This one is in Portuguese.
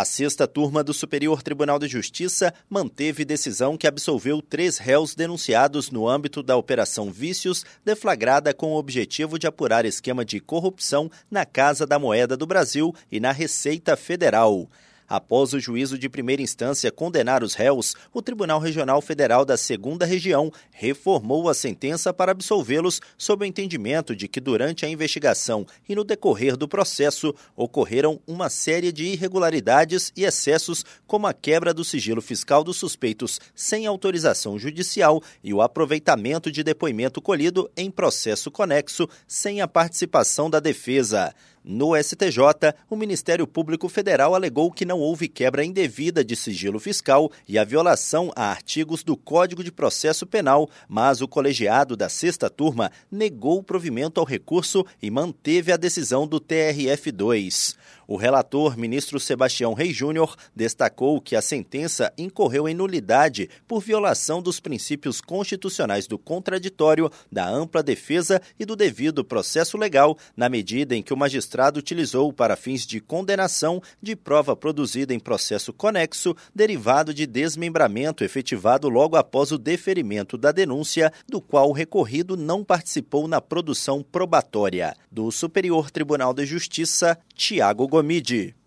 A sexta turma do Superior Tribunal de Justiça manteve decisão que absolveu três réus denunciados no âmbito da Operação Vícios, deflagrada com o objetivo de apurar esquema de corrupção na Casa da Moeda do Brasil e na Receita Federal. Após o juízo de primeira instância condenar os réus, o Tribunal Regional Federal da Segunda Região reformou a sentença para absolvê-los sob o entendimento de que durante a investigação e no decorrer do processo ocorreram uma série de irregularidades e excessos, como a quebra do sigilo fiscal dos suspeitos sem autorização judicial e o aproveitamento de depoimento colhido em processo conexo sem a participação da defesa. No STJ, o Ministério Público Federal alegou que não houve quebra indevida de sigilo fiscal e a violação a artigos do Código de Processo Penal, mas o colegiado da sexta turma negou o provimento ao recurso e manteve a decisão do TRF2. O relator, ministro Sebastião Rei Júnior, destacou que a sentença incorreu em nulidade por violação dos princípios constitucionais do contraditório, da ampla defesa e do devido processo legal, na medida em que o magistrado utilizou para fins de condenação de prova produzida em processo conexo, derivado de desmembramento efetivado logo após o deferimento da denúncia, do qual o recorrido não participou na produção probatória. Do Superior Tribunal de Justiça, Tiago. Gomide.